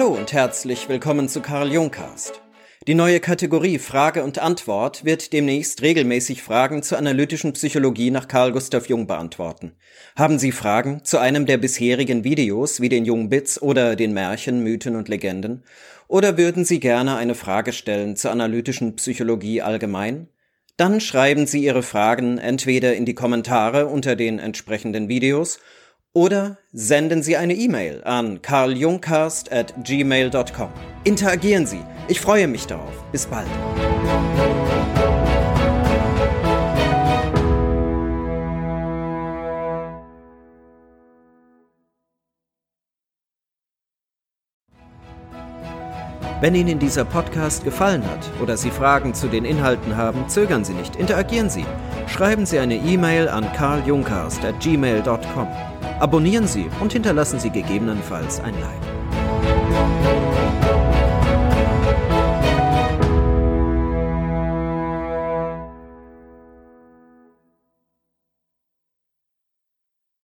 und herzlich willkommen zu Karl Jungcast. Die neue Kategorie Frage und Antwort wird demnächst regelmäßig Fragen zur analytischen Psychologie nach Carl Gustav Jung beantworten. Haben Sie Fragen zu einem der bisherigen Videos wie den Jungbits oder den Märchen, Mythen und Legenden? Oder würden Sie gerne eine Frage stellen zur analytischen Psychologie allgemein? Dann schreiben Sie Ihre Fragen entweder in die Kommentare unter den entsprechenden Videos oder senden Sie eine E-Mail an carljungcast at gmail.com. Interagieren Sie. Ich freue mich darauf. Bis bald. Wenn Ihnen dieser Podcast gefallen hat oder Sie Fragen zu den Inhalten haben, zögern Sie nicht, interagieren Sie. Schreiben Sie eine E-Mail an karljunkast.gmail.com. Abonnieren Sie und hinterlassen Sie gegebenenfalls ein Like.